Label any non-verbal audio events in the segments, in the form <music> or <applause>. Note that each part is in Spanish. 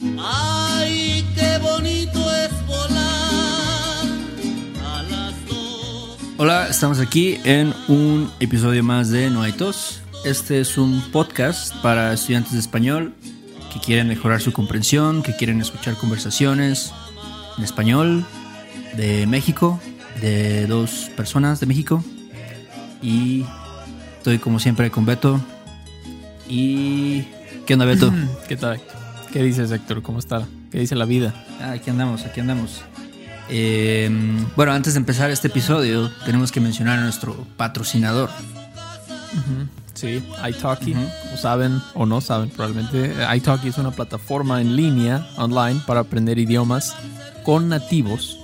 Ay, qué bonito es volar a las dos. Hola, estamos aquí en un episodio más de No hay tos. Este es un podcast para estudiantes de español que quieren mejorar su comprensión, que quieren escuchar conversaciones en español de México, de dos personas de México. Y estoy como siempre con Beto. ¿Y qué onda, Beto? <laughs> ¿Qué tal? ¿Qué dices, Héctor? ¿Cómo está? ¿Qué dice la vida? Ah, aquí andamos, aquí andamos. Eh, bueno, antes de empezar este episodio, tenemos que mencionar a nuestro patrocinador. Sí, iTalki, como saben o no saben probablemente, iTalki es una plataforma en línea, online, para aprender idiomas con nativos.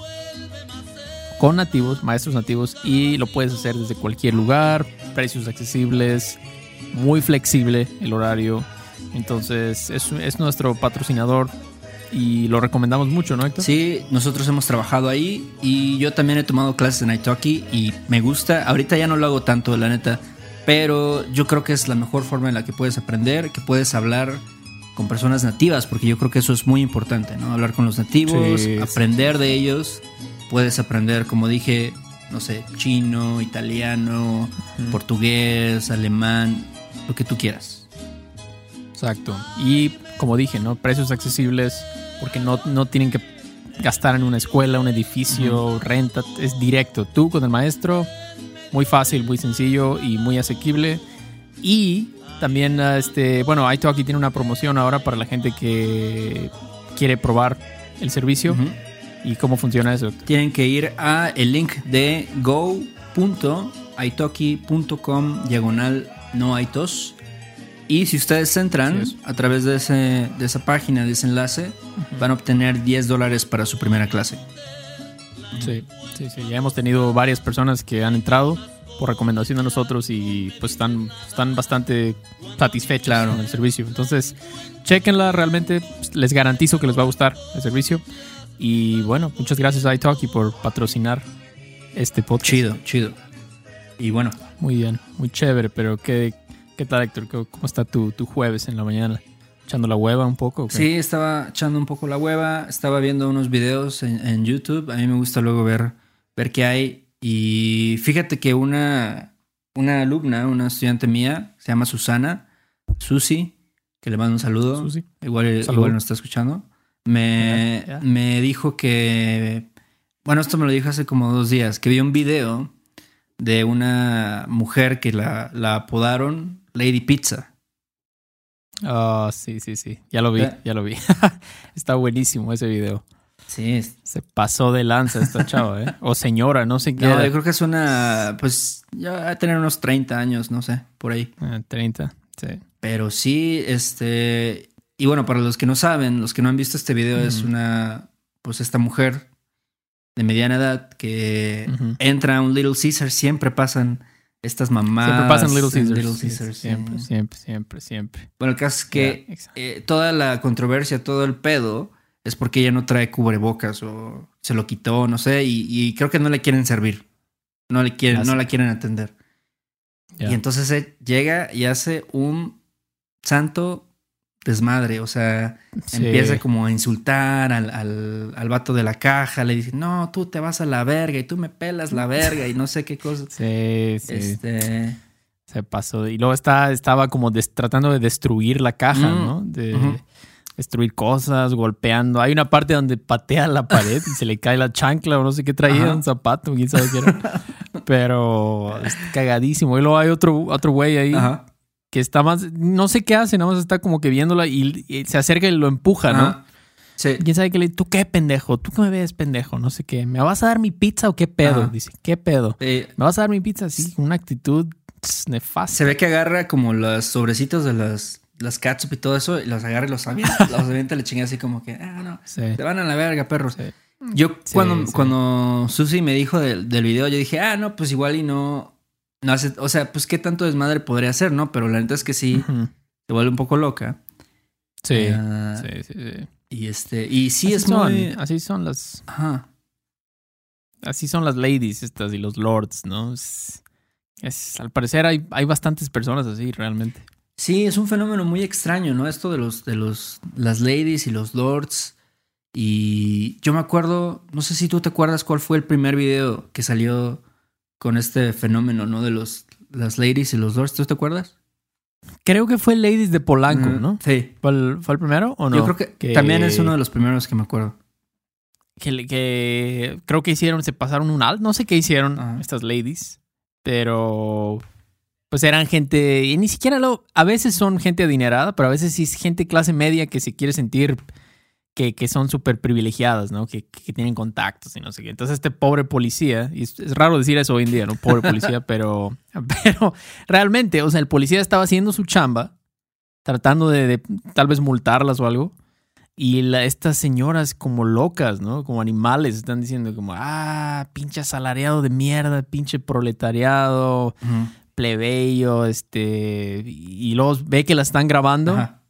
Con nativos, maestros nativos, y lo puedes hacer desde cualquier lugar, precios accesibles, muy flexible el horario. Entonces, es, es nuestro patrocinador y lo recomendamos mucho, ¿no, Héctor? Sí, nosotros hemos trabajado ahí y yo también he tomado clases en iTalki y me gusta. Ahorita ya no lo hago tanto, la neta, pero yo creo que es la mejor forma en la que puedes aprender, que puedes hablar con personas nativas, porque yo creo que eso es muy importante, ¿no? Hablar con los nativos, Sí, sí, aprender de ellos. Puedes aprender, como dije, no sé, chino, italiano, portugués, alemán, lo que tú quieras. Exacto. Y como dije, ¿no? Precios accesibles porque no, no tienen que gastar en una escuela, un edificio, renta. Es directo. Tú con el maestro, muy fácil, muy sencillo y muy asequible. Y también, ah, este, bueno, iTalki tiene una promoción ahora para la gente que quiere probar el servicio. Ujú. ¿Y cómo funciona eso? tienen que ir a el link de go.italki.com diagonal no hay tos. Y si ustedes entran a través de, ese, de esa página, de ese enlace, van a obtener 10 dólares para su primera clase. Sí, sí, sí. Ya hemos tenido varias personas que han entrado por recomendación de nosotros y pues están, están bastante satisfechos Claro. con el servicio. Entonces, chequenla, realmente pues, les garantizo que les va a gustar el servicio. Y bueno, muchas gracias a iTalki por patrocinar este podcast. Chido, chido. Y bueno, Muy bien, muy chévere, pero ¿qué, qué tal, Héctor? ¿Cómo está tu, tu jueves en la mañana? ¿Echando la hueva un poco? sí, estaba echando un poco la hueva, estaba viendo unos videos en, en YouTube. A mí me gusta luego ver, ver qué hay. Y fíjate que una, una alumna, una estudiante mía, se llama Susana, Susi, que le mando un saludo. Susi. Igual, Salud. igual nos está escuchando. Me, me dijo que. Bueno, esto me lo dijo hace como dos días. Que vio un video de una mujer que la, la apodaron Lady Pizza. Ah, sí, sí, sí. Ya lo vi, Eh. ya lo vi. <laughs> está buenísimo ese video. Sí. Se pasó de lanza esta chava, ¿eh? O señora, no sé qué. No, yo creo que es una. Pues ya va a tener unos 30 años, no sé, por ahí. Ah, 30, sí. Pero sí, este. Y bueno, para los que no saben, los que no han visto este video, es una. Pues esta mujer de mediana edad que entra a un Little Caesar, siempre pasan estas mamás. Siempre pasan Little Caesars. Little Caesars, sí. Siempre, siempre, siempre, siempre. Bueno, el caso es que eh, toda la controversia, todo el pedo, es porque ella no trae cubrebocas o se lo quitó, no sé, y, y creo que no le quieren servir. No le quieren, Ah, no la quieren atender. Ya. Y entonces eh, llega y hace un santo desmadre. O sea, Sí. empieza como a insultar al, al, al vato de la caja. Le dice, no, tú te vas a la verga y tú me pelas la verga y no sé qué cosas. Sí, sí. Este, Se pasó. Y luego está, estaba como des- tratando de destruir la caja, Mm, ¿no? De destruir cosas, golpeando. Hay una parte donde patea la pared y se le cae la chancla o no sé qué traía, Ajá. un zapato, quién sabe qué era. Pero es cagadísimo. Y luego hay otro, otro güey ahí ajá. Que está más, no sé qué hace, nada más está como que viéndola y, y se acerca y lo empuja, ¿no? ajá. Sí. ¿Quién sabe qué le ¿Tú qué pendejo? ¿Tú qué me ves pendejo? No sé qué. ¿Me vas a dar mi pizza o qué pedo? Ajá. Dice, ¿qué pedo? Eh, ¿Me vas a dar mi pizza? Sí, con una actitud nefasta. se ve que agarra como los sobrecitos de las, las catsup y todo eso y los agarra y los avienta. <laughs> los avienta y le chinga así como que, ah, no, Sí. te van a la verga, perros. Sí. Yo Sí, cuando, sí. cuando Susi me dijo del, del video, yo dije, ah, no, pues igual y no, no hace, o sea, pues qué tanto desmadre podría hacer, ¿no? Pero la neta es que sí, Ujú. se vuelve un poco loca. Sí. Ah, sí, sí, sí. Y este, y sí así es son, muy, así son las, ajá, así son las ladies estas y los lords, ¿no? Es, es- al parecer hay, hay bastantes personas así realmente. Sí, es un fenómeno muy extraño, ¿no? Esto de los, de los, las ladies y los lords. Y yo me acuerdo, no sé si tú te acuerdas cuál fue el primer video que salió con este fenómeno, ¿no? De los, las ladies y los lords. ¿Tú te acuerdas? Creo que fue Ladies de Polanco, Mm, ¿no? Sí. ¿Fue el, fue el primero o no? Yo creo que, también es uno de los primeros que me acuerdo. que, creo que hicieron, se pasaron un alt, no sé qué hicieron Ajá. estas ladies, pero pues eran gente, y ni siquiera lo, a veces son gente adinerada, pero a veces sí es gente clase media que se quiere sentir que, que son súper privilegiadas, ¿no? Que, que tienen contactos y no sé qué. Entonces este pobre policía, y es, es raro decir eso hoy en día, ¿no? Pobre policía, <laughs> pero, pero realmente, o sea, el policía estaba haciendo su chamba, tratando de, de tal vez multarlas o algo. Y la- estas señoras como locas, ¿no? Como animales, están diciendo como, ah, pinche asalariado de mierda, pinche proletariado, plebeyo, este... Y y luego ve que la están grabando Ajá.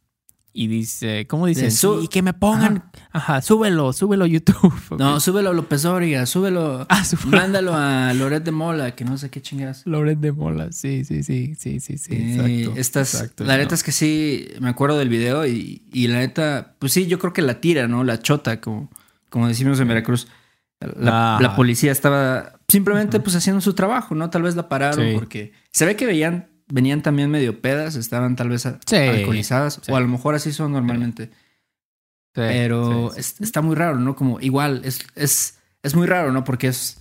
Y dice, ¿cómo dice? Sí, que me pongan, ajá, súbelo, súbelo a YouTube. <laughs> No, súbelo a López Dóriga, súbelo. Ah, súbelo. Mándalo a Loret de Mola, que no sé qué chingas. Loret de Mola, sí, sí, sí, sí, sí, sí, Eh, exacto. estas, exacto, la no. neta es que sí, me acuerdo del video y, y la neta, pues sí, yo creo que la tira, ¿no? La chota, como, como decimos en Veracruz. La, Ajá. la policía estaba simplemente pues haciendo su trabajo, ¿no? Tal vez la pararon Sí. porque se ve que veían, venían también medio pedas, estaban tal vez Sí, alcoholizadas, sí. o a lo mejor así son normalmente. Sí, Pero es- está muy raro, ¿no? Como igual, es, es, es muy raro, ¿no? Porque es,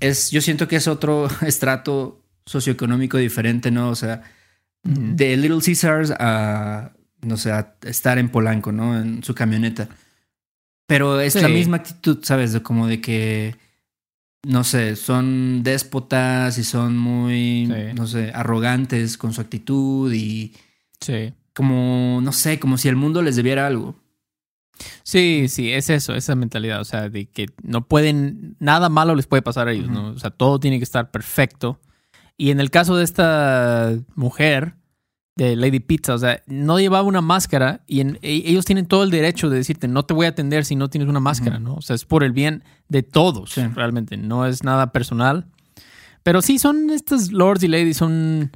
es, yo siento que es otro <laughs> estrato socioeconómico diferente, ¿no? O sea, de Little Caesars a, no sé, a estar en Polanco, ¿no? En su camioneta. Pero es la misma actitud, ¿sabes? De como de que, no sé, son déspotas y son muy, Sí. no sé, arrogantes con su actitud y Sí. como, no sé, como si el mundo les debiera algo. Sí, sí, es eso, esa mentalidad, o sea, de que no pueden, nada malo les puede pasar a ellos, ¿no? O sea, todo tiene que estar perfecto. Y en el caso de esta mujer, de Lady Pizza, o sea, no llevaba una máscara y en- e- ellos tienen todo el derecho de decirte, no te voy a atender si no tienes una máscara, ¿no? O sea, es por el bien de todos, Sí. realmente, no es nada personal. Pero sí, son estas lords y ladies, son,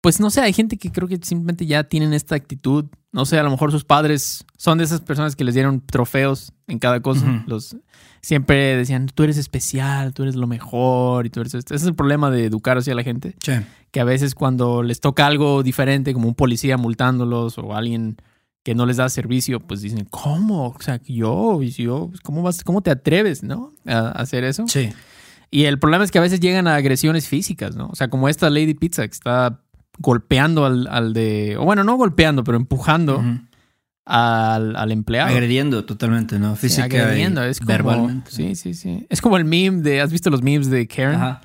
pues no sé, hay gente que creo que simplemente ya tienen esta actitud. No sé, a lo mejor sus padres son de esas personas que les dieron trofeos en cada cosa. Los siempre decían, tú eres especial, tú eres lo mejor y tú eres esto. Ese es el problema de educar así a la gente, Sí. Que a veces cuando les toca algo diferente, como un policía multándolos o alguien que no les da servicio, pues dicen, ¿cómo? O sea, yo, yo, ¿cómo vas, cómo te atreves, no? A hacer eso. Sí. Y el problema es que a veces llegan a agresiones físicas, ¿no? O sea, como esta Lady Pizza que está golpeando al, al de. O bueno, no golpeando, pero empujando al, al empleado. Agrediendo totalmente, ¿no? Sí, Física agrediendo, y es como, verbalmente. Sí, sí, sí. Es como el meme de. ¿Has visto los memes de Karen? Ajá.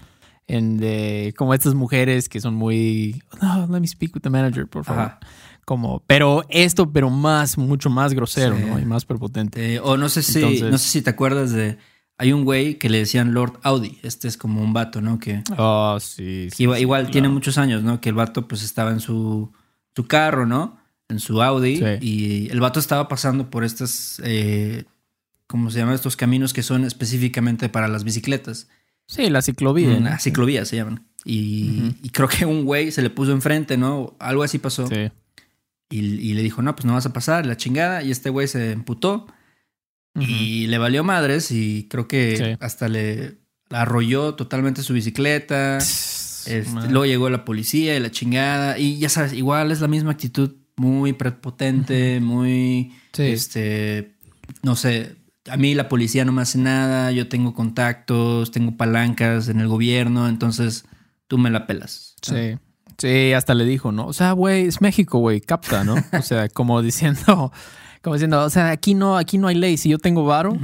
En de como estas mujeres que son muy. No, let me speak with the manager, por favor. Ajá. Como, pero esto, pero más, mucho más grosero, Sí. ¿no? Y más prepotente. Eh, o no sé si, Entonces- no sé si te acuerdas de. Hay un güey que le decían Lord Audi. Este es como un vato, ¿no? Que, Oh, sí. sí, igual, sí, igual claro. tiene muchos años, ¿no? Que el vato pues estaba en su, su carro, ¿no? En su Audi. Sí. Y el vato estaba pasando por estas. Eh, ¿Cómo se llaman? Estos caminos que son específicamente para las bicicletas. Sí, la ciclovía. ¿no? Una ciclovía se llaman. Y, creo que un güey se le puso enfrente, ¿no? Algo así pasó. Sí. Y, y le dijo, no, pues no vas a pasar, la chingada. Y este güey se emputó y le valió madres y creo que Sí. hasta le arrolló totalmente su bicicleta. Este, luego llegó la policía y la chingada. Y ya sabes, igual es la misma actitud muy prepotente, muy, Sí. este, no sé, a mí la policía no me hace nada, yo tengo contactos, tengo palancas en el gobierno, entonces tú me la pelas. Sí. Sí, hasta le dijo, ¿no? O sea, güey, es México, güey, capta, ¿no? <laughs> O sea, como diciendo, como diciendo, o sea, aquí no, aquí no hay ley. Si yo tengo varo,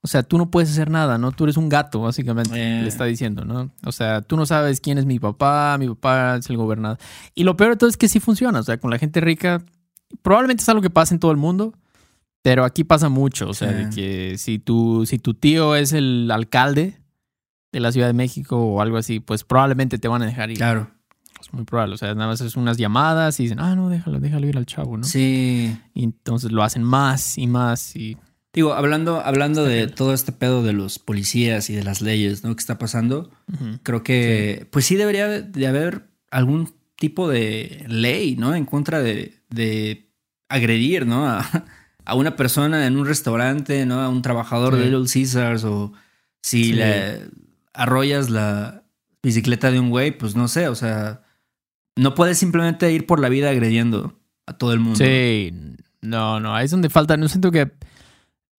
o sea, tú no puedes hacer nada, ¿no? Tú eres un gato, básicamente, Eh. le está diciendo, ¿no? O sea, tú no sabes quién es mi papá, mi papá es el gobernador. Y lo peor de todo es que sí funciona, o sea, con la gente rica, probablemente es algo que pasa en todo el mundo, pero aquí pasa mucho, o sea, de que si tu, si tu tío es el alcalde de la Ciudad de México o algo así, pues probablemente te van a dejar ir. Claro. Es muy probable. O sea, nada más es unas llamadas y dicen, ah, no, déjalo, déjalo ir al chavo, ¿no? Sí. Y entonces lo hacen más y más y... Digo, hablando, hablando de todo este pedo de los policías y de las leyes, ¿no? Que está pasando, creo que, pues sí debería de- de haber algún tipo de ley, ¿no? En contra de, de agredir, ¿no? A, a, una persona en un restaurante, ¿no? A un trabajador Sí. de Little Caesars o si Sí. le arrollas la bicicleta de un güey, pues no sé, o sea, no puedes simplemente ir por la vida agrediendo a todo el mundo. Sí, no, no, ahí es donde falta, no siento que,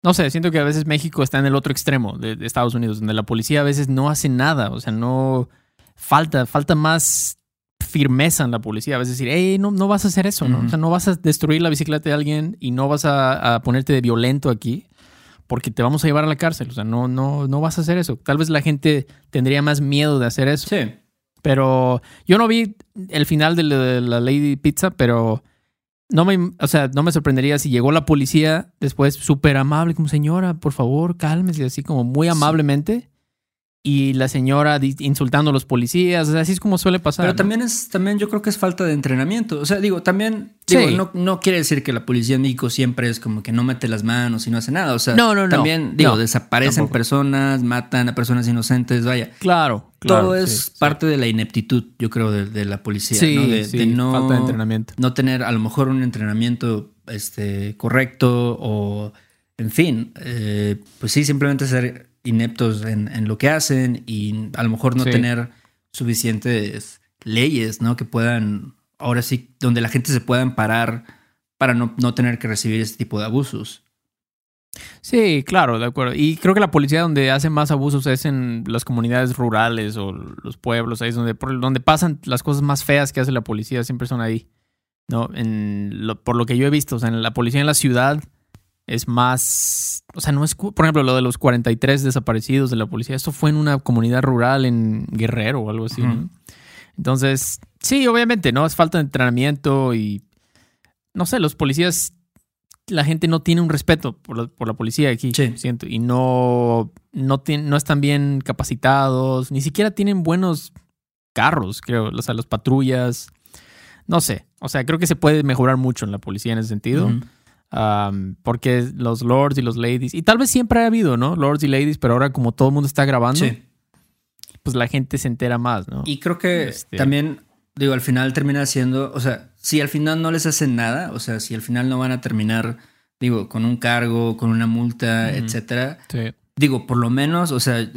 no sé, siento que a veces México está en el otro extremo de, de Estados Unidos, donde la policía a veces no hace nada, o sea, no, falta, falta más firmeza en la policía, a veces decir, hey, no, no vas a hacer eso, ¿no? O sea, no vas a destruir la bicicleta de alguien y no vas a, a ponerte de violento aquí. Porque te vamos a llevar a la cárcel. O sea, no, no, no vas a hacer eso. Tal vez la gente tendría más miedo de hacer eso. Sí. Pero yo no vi el final de la, de la Lady Pizza, pero no me, o sea, no me sorprendería si llegó la policía después súper amable, como señora, por favor, cálmese, así como muy amablemente. Y la señora insultando a los policías, o sea, así es como suele pasar. Pero ¿no? también es, también yo creo que es falta de entrenamiento. O sea, digo, también, digo, Sí. no, no quiere decir que la policía en México siempre es como que no mete las manos y no hace nada. O sea, No, no, no. también, digo, desaparecen tampoco. personas, matan a personas inocentes, vaya. Claro, claro. Todo es sí, sí. parte de la ineptitud, yo creo, de, de la policía. Sí, ¿no? De no, falta de entrenamiento. no tener a lo mejor un entrenamiento este, correcto o, en fin, eh, pues sí, simplemente ser ineptos en, en lo que hacen y a lo mejor no Sí. tener suficientes leyes, ¿no? Que puedan, ahora sí, donde la gente se pueda amparar para no, no tener que recibir este tipo de abusos. Sí, claro, de acuerdo. Y creo que la policía donde hace más abusos es en las comunidades rurales o los pueblos, ahí es donde, donde pasan las cosas más feas que hace la policía, siempre son ahí. ¿No? En lo- por lo que yo he visto, o sea, en la policía en la ciudad es más, o sea, no es, por ejemplo, lo de los 43 desaparecidos de la policía, esto fue en una comunidad rural en Guerrero o algo así. Entonces, sí, obviamente, ¿no? Es falta de entrenamiento y, no sé, los policías, la gente no tiene un respeto por la, por la policía aquí, Sí. siento, y no, no, no están bien capacitados, ni siquiera tienen buenos carros, creo, o sea, las patrullas, no sé, o sea, creo que se puede mejorar mucho en la policía en ese sentido. Um, porque los lords y los ladies, y tal vez siempre ha habido, ¿no? Lords y ladies, pero ahora como todo el mundo está grabando, Sí. pues la gente se entera más, ¿no? Y creo que Este- también, digo, al final termina siendo, o sea, si al final no les hacen nada, o sea, si al final no van a terminar, digo, con un cargo, con una multa, etcétera, Sí. digo, por lo menos, o sea,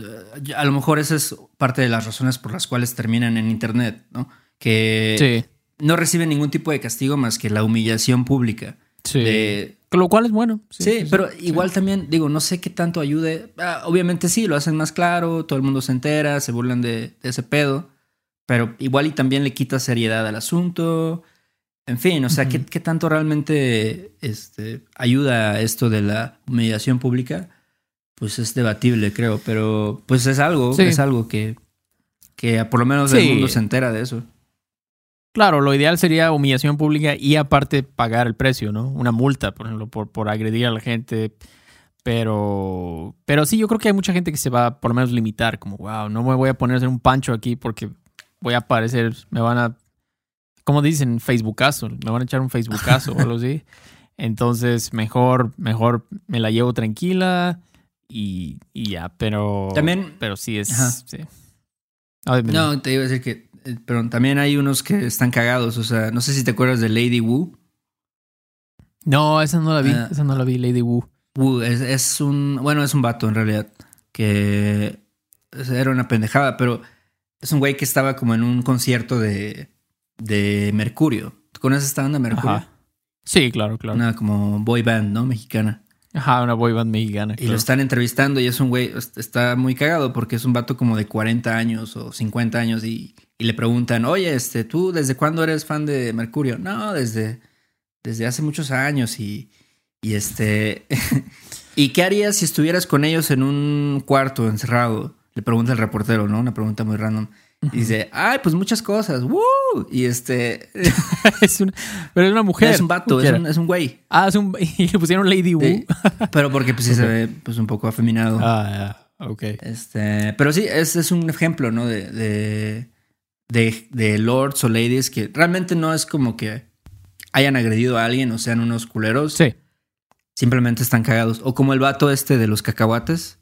a lo mejor esa es parte de las razones por las cuales terminan en internet, ¿no? Que Sí, no reciben ningún tipo de castigo más que la humillación pública. Sí. de- Lo cual es bueno. Sí, pero igual también, digo, no sé qué tanto ayude. Ah, obviamente sí, lo hacen más claro, todo el mundo se entera, se burlan de, de ese pedo, pero igual y también le quita seriedad al asunto. En fin, o sea, ¿qué, qué tanto realmente este, ayuda a esto de la humillación pública? Pues es debatible, creo, pero pues es algo, es algo que, que por lo menos el mundo se entera de eso. Claro, lo ideal sería humillación pública y aparte pagar el precio, ¿no? Una multa, por ejemplo, por, por agredir a la gente. Pero, pero sí, yo creo que hay mucha gente que se va a por lo menos limitar, como, wow, no me voy a poner a hacer un pancho aquí porque voy a aparecer, me van a, como dicen, Facebookazo, me van a echar un Facebookazo o algo así. <laughs> Entonces, mejor, mejor me la llevo tranquila y, y ya, pero... También- Pero sí es... Sí. No, te iba a decir que, pero también hay unos que están cagados, o sea, no sé si te acuerdas de Lady Wu. No, esa no la vi, Ah. esa no la vi, Lady Wu. Wu es, es un, bueno, es un vato en realidad, que era una pendejada, pero es un güey que estaba como en un concierto de, de Mercurio. ¿Tú conoces esta banda Mercurio? Ajá. Sí, claro, claro. Una como boy band, ¿no? Mexicana. Ajá, una boy band mexicana. Y claro. lo están entrevistando y es un güey, est- está muy cagado porque es un vato como de 40 años o 50 años y, y le preguntan, oye, este, ¿tú desde cuándo eres fan de Mercurio? No, desde, desde hace muchos años y, y este, <laughs> ¿y qué harías si estuvieras con ellos en un cuarto encerrado? Le pregunta el reportero, ¿no? Una pregunta muy random. Y dice, ay, pues muchas cosas, ¡Woo! Y este, <laughs> <laughs> es una, pero es una mujer. es un vato, es un, es un güey. Ah, es un. Y le pusieron Lady. Sí, pero porque pues sí se ve pues un poco afeminado. Ah, ya. Ok. Este, pero sí, es, es un ejemplo, ¿no? De, de, de, de lords o ladies que realmente no es como que hayan agredido a alguien o sean unos culeros. Sí. Simplemente están cagados. O como el vato este de los cacahuates.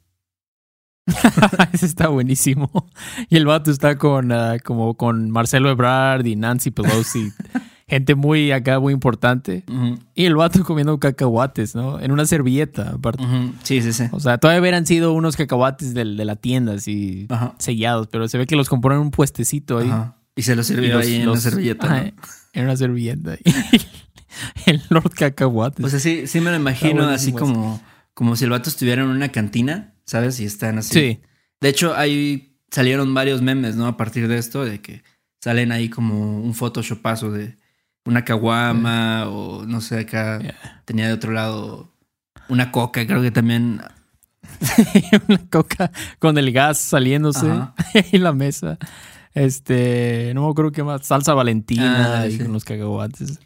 <laughs> Ese está buenísimo. Y el vato está con ah, como con Marcelo Ebrard y Nancy Pelosi. <laughs> gente muy acá, muy importante. Y el vato comiendo cacahuates, ¿no? En una servilleta, aparte. Sí, sí, sí. O sea, todavía hubieran sido unos cacahuates del- de la tienda, así sellados, pero se ve que los compró en un puestecito ahí. Y se lo Y sirvió los- ahí en los- la servilleta. Ajá, ¿no? En una servilleta. <laughs> el Lord Cacahuates. O sea, sí, sí me lo imagino así como, como si el vato estuviera en una cantina, ¿sabes? Y están así. sí. De hecho, ahí salieron varios memes, ¿no? A partir de esto, de que salen ahí como un photoshopazo de una caguama o no sé, acá Yeah. tenía de otro lado una coca, creo que también. <laughs> una coca con el gas saliéndose <laughs> en la mesa. Este, no me acuerdo qué más, salsa valentina Ah, y sí. con los cacahuates.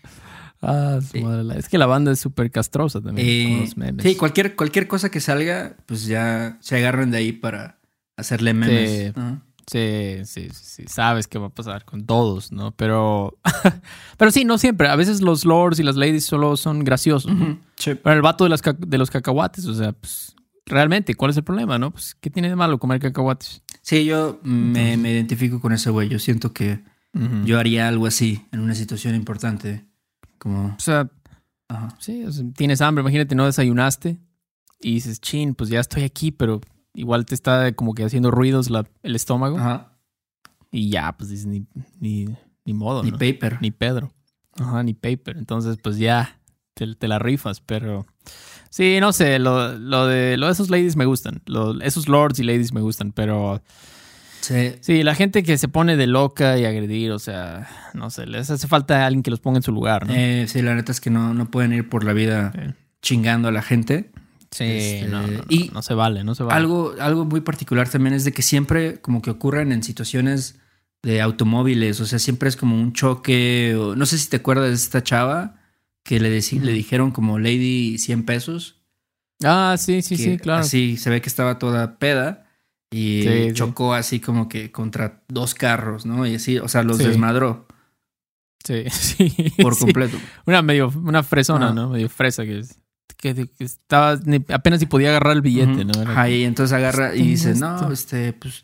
Ah, su Sí. madre, la- es que la banda es súper castrosa también Eh, con los memes. sí, cualquier, cualquier cosa que salga, pues ya se agarran de ahí para hacerle memes. Sí. Sí, sí, sí, sabes qué va a pasar con todos, ¿no? Pero, <laughs> pero sí, no siempre. A veces los lords y las ladies solo son graciosos. ¿no? Ujú, sí. Pero el vato de, las de los cacahuates, o sea, pues, realmente, ¿cuál es el problema, no? Pues, ¿qué tiene de malo comer cacahuates? Sí, yo me, me identifico con ese güey. Yo siento que yo haría algo así en una situación importante. Como. O sea, Ajá. sí, o sea, tienes hambre, imagínate, no desayunaste y dices, chin, pues ya estoy aquí, pero igual te está como que haciendo ruidos la- el estómago Ajá. y ya, pues dices, ni, ni, ni modo, Ni ¿no? paper. ni Pedro. Ajá, ni Paper. Entonces, pues ya te, te la rifas, pero sí, no sé, lo, lo de, lo de esos ladies me gustan. Lo- esos lords y ladies me gustan, pero Sí. sí, la gente que se pone de loca y agredir, o sea, no sé, les hace falta alguien que los ponga en su lugar, ¿no? Eh, sí, la neta es que no, no pueden ir por la vida Sí. chingando a la gente. Sí, este, no, no, no, y no se vale, no se vale. Algo, algo muy particular también es de que siempre como que ocurren en situaciones de automóviles, o sea, siempre es como un choque, o, no sé si te acuerdas de esta chava que le, deci- le dijeron como Lady 100 pesos. Ah, sí, sí, sí, claro. Así se ve que estaba toda peda y Sí, sí. chocó así como que contra dos carros, ¿no? Y así, o sea, los Sí. desmadró Sí, <laughs> sí. por completo. Una medio, una fresona. ¿no? Medio fresa que, que, que estaba, ni- apenas si podía agarrar el billete. ¿no? Y entonces agarra y dice, esto. no, este, pues,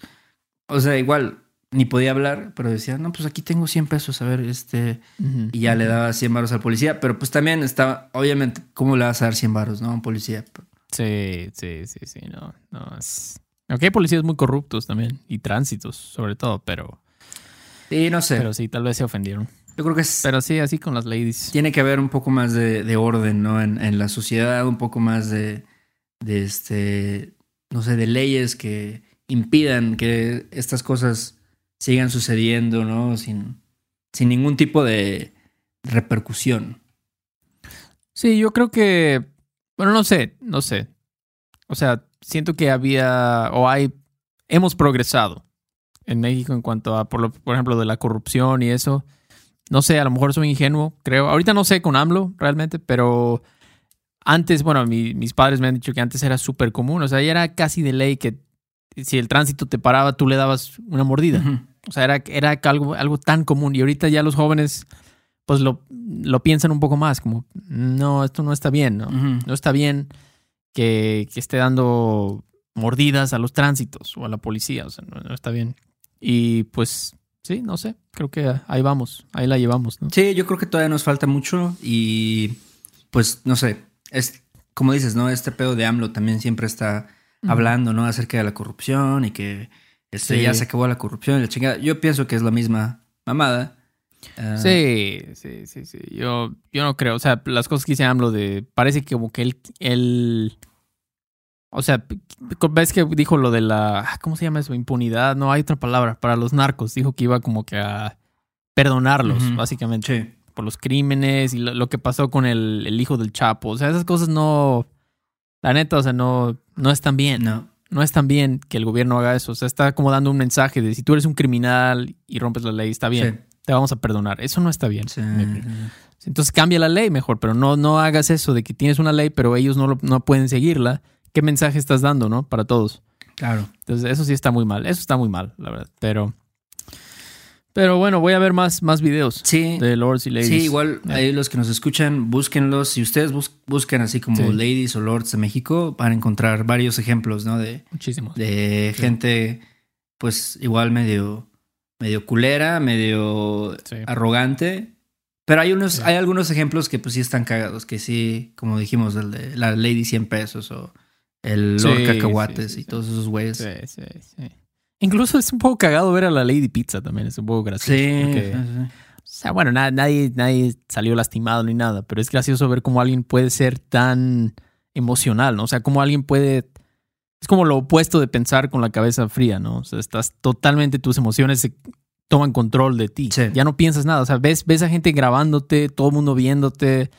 o sea, igual, ni podía hablar, pero decía, no, pues aquí tengo 100 pesos, a ver, este, y ya le daba 100 varos al policía, pero pues también estaba, obviamente, ¿cómo le vas a dar 100 varos, no, a un policía? Sí, sí, sí, sí, no, no es... Aunque hay policías muy corruptos también, y tránsitos sobre todo, pero, Sí, no sé, pero sí, tal vez se ofendieron. Yo creo que es, Pero sí, así con las ladies. tiene que haber un poco más de, de orden, ¿no? En, en la sociedad, un poco más de, de este, no sé, de leyes que impidan que estas cosas sigan sucediendo, ¿no? Sin, sin ningún tipo de repercusión. Sí, yo creo que, bueno, no sé, no sé. O sea, siento que había, o hay, hemos progresado en México en cuanto a, por, lo- por ejemplo, de la corrupción y eso. No sé, a lo mejor soy ingenuo, creo. Ahorita no sé con AMLO realmente, pero antes, bueno, mi- mis padres me han dicho que antes era súper común. O sea, ya era casi de ley que si el tránsito te paraba, tú le dabas una mordida. O sea, era, era algo, algo tan común. Y ahorita ya los jóvenes, pues lo, lo piensan un poco más, como, no, esto no está bien, ¿no? No está bien que, que esté dando mordidas a los tránsitos o a la policía, o sea, no, no está bien. Y pues, sí, no sé, creo que ahí vamos, ahí la llevamos, ¿no? Sí, yo creo que todavía nos falta mucho y pues no sé, es como dices, ¿no? Este pedo de AMLO también siempre está hablando, ¿no? Acerca de la corrupción y que este, Sí. ya se acabó la corrupción y la chingada. Yo pienso que es la misma mamada. Ah, Sí, sí, sí, sí. Yo, yo no creo. O sea, las cosas que dice AMLO de. Parece que como que él. él o sea, ves que dijo lo de la. ah, ¿Cómo se llama eso? Impunidad. No, hay otra palabra. Para los narcos. Dijo que iba como que a perdonarlos, básicamente. Sí. Por los crímenes y lo, lo que pasó con el, el hijo del Chapo. O sea, esas cosas no. La neta, o sea, no, no están bien No. no es tan bien que el gobierno haga eso. O sea, está como dando un mensaje de si tú eres un criminal y rompes la ley, está bien, te vamos a perdonar. Eso no está bien. Sí. Entonces cambia la ley mejor, pero no, no hagas eso de que tienes una ley, pero ellos no, lo- no pueden seguirla. ¿Qué mensaje estás dando, no? Para todos. Claro. Entonces, eso sí está muy mal. Eso está muy mal, la verdad. Pero, Pero bueno, voy a ver más, más videos Sí. de Lords y Ladies. Sí, igual ahí los que nos escuchan, búsquenlos. Si ustedes bus- buscan así como Sí. Ladies o Lords de México, van a encontrar varios ejemplos, ¿no? De, Muchísimos. de gente, pues igual medio, medio culera, medio arrogante. Pero hay unos, hay algunos ejemplos que pues sí están cagados, que sí, como dijimos, el de la Lady 100 pesos o el Sí, Lord Cacahuates sí, sí, y sí. todos esos güeyes. Sí, sí, sí. Incluso es un poco cagado ver a la Lady Pizza también, es un poco gracioso. Sí, porque- sí, sí. o sea, bueno, na- nadie, nadie salió lastimado ni nada, pero es gracioso ver cómo alguien puede ser tan emocional, ¿no? O sea, cómo alguien puede... Es como lo opuesto de pensar con la cabeza fría, ¿no? O sea, estás totalmente, tus emociones se toman control de ti. Sí. Ya no piensas nada, o sea, ves, ves a gente grabándote, todo el mundo viéndote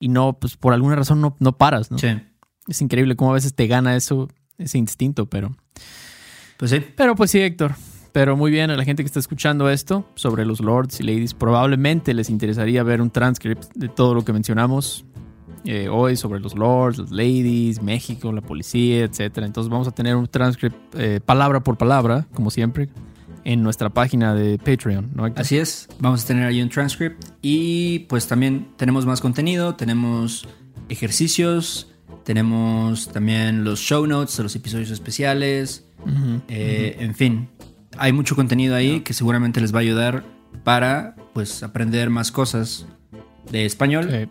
y no, pues por alguna razón no, no paras, ¿no? Sí. Es increíble cómo a veces te gana eso, ese instinto, pero... Pues sí. Pero pues sí, Héctor. Pero muy bien, a la gente que está escuchando esto sobre los lords y ladies, probablemente les interesaría ver un transcript de todo lo que mencionamos eh, hoy sobre los lords, los ladies, México, la policía, etcétera. Entonces vamos a tener un transcript eh, palabra por palabra, como siempre, en nuestra página de Patreon, ¿no? Así es, vamos a tener ahí un transcript y pues también tenemos más contenido, tenemos ejercicios, tenemos también los show notes de los episodios especiales, Ujú. eh, en fin, hay mucho contenido ahí que seguramente les va a ayudar para pues aprender más cosas de español Sí.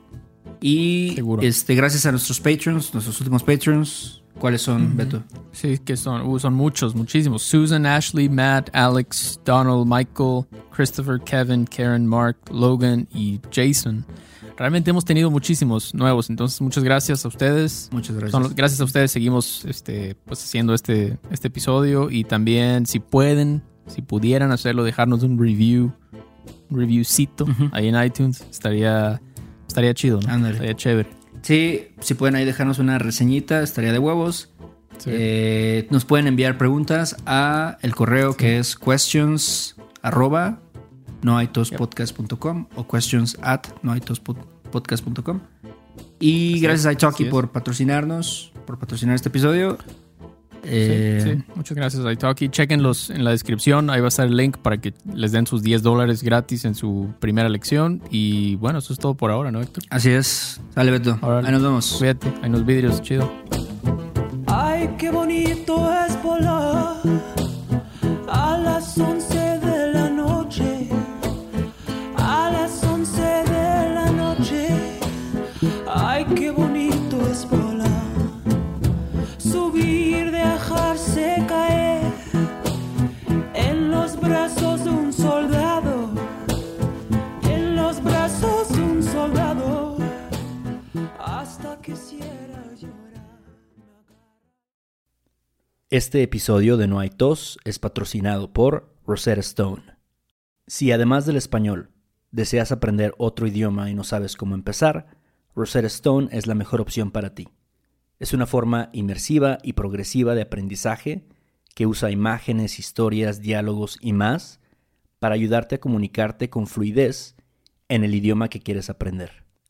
y Seguro. este gracias a nuestros patrons, nuestros últimos patrons, ¿cuáles son, Beto? Sí, que son, uh, son muchos, muchísimos. Susan, Ashley, Matt, Alex, Donald, Michael, Christopher, Kevin, Karen, Mark, Logan y Jason. Realmente hemos tenido muchísimos nuevos, entonces muchas gracias a ustedes. Muchas gracias. Son los- gracias a ustedes seguimos este, pues, haciendo este, este episodio y también si pueden, si pudieran hacerlo, dejarnos un review, un reviewcito ahí en iTunes, estaría, estaría chido, ¿no? Ándale. Estaría chévere. Sí, si pueden ahí dejarnos una reseñita, estaría de huevos. Sí. Eh, nos pueden enviar preguntas a el correo que es questions arroba noaitospodcast.com o questions at noaitospodcast.com y Así gracias a Italki por patrocinarnos, por patrocinar este episodio. Sí, Eh, sí. Muchas gracias, Italki. Chequenlos en la descripción. Ahí va a estar el link para que les den sus 10 dólares gratis en su primera lección. Y bueno, eso es todo por ahora, ¿no, Héctor? Así es. Sale Beto. Ahí nos vemos. Cuídate. Hay unos vídeos, chido. Ay, qué bonito es Este episodio de No hay tos es patrocinado por Rosetta Stone. Si además del español deseas aprender otro idioma y no sabes cómo empezar, Rosetta Stone es la mejor opción para ti. Es una forma inmersiva y progresiva de aprendizaje que usa imágenes, historias, diálogos y más para ayudarte a comunicarte con fluidez en el idioma que quieres aprender.